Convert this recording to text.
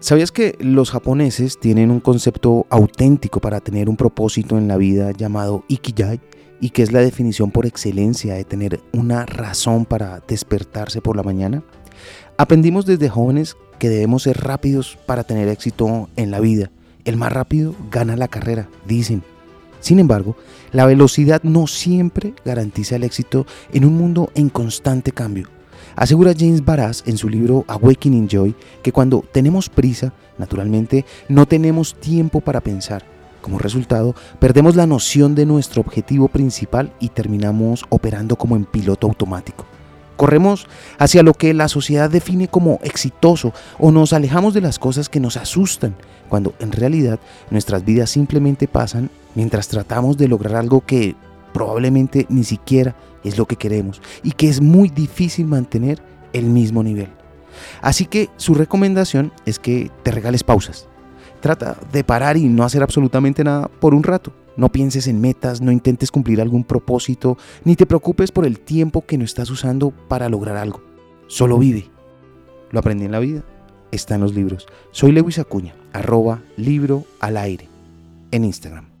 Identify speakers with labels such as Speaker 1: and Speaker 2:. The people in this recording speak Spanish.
Speaker 1: ¿Sabías que los japoneses tienen un concepto auténtico para tener un propósito en la vida llamado Ikigai? y que es la definición por excelencia de tener una razón para despertarse por la mañana? Aprendimos desde jóvenes que debemos ser rápidos para tener éxito en la vida. El más rápido gana la carrera, dicen. Sin embargo, la velocidad no siempre garantiza el éxito en un mundo en constante cambio. Asegura James Baraz en su libro Awakening Joy que cuando tenemos prisa, naturalmente, no tenemos tiempo para pensar. Como resultado, perdemos la noción de nuestro objetivo principal y terminamos operando como en piloto automático. Corremos hacia lo que la sociedad define como exitoso o nos alejamos de las cosas que nos asustan, cuando en realidad nuestras vidas simplemente pasan mientras tratamos de lograr algo que probablemente ni siquiera es lo que queremos y que es muy difícil mantener el mismo nivel. Así que su recomendación es que te regales pausas. Trata de parar y no hacer absolutamente nada por un rato. No pienses en metas, no intentes cumplir algún propósito, ni te preocupes por el tiempo que no estás usando para lograr algo. Solo vive. Lo aprendí en la vida. Está en los libros. Soy Lewis Acuña, arroba libro al aire en Instagram.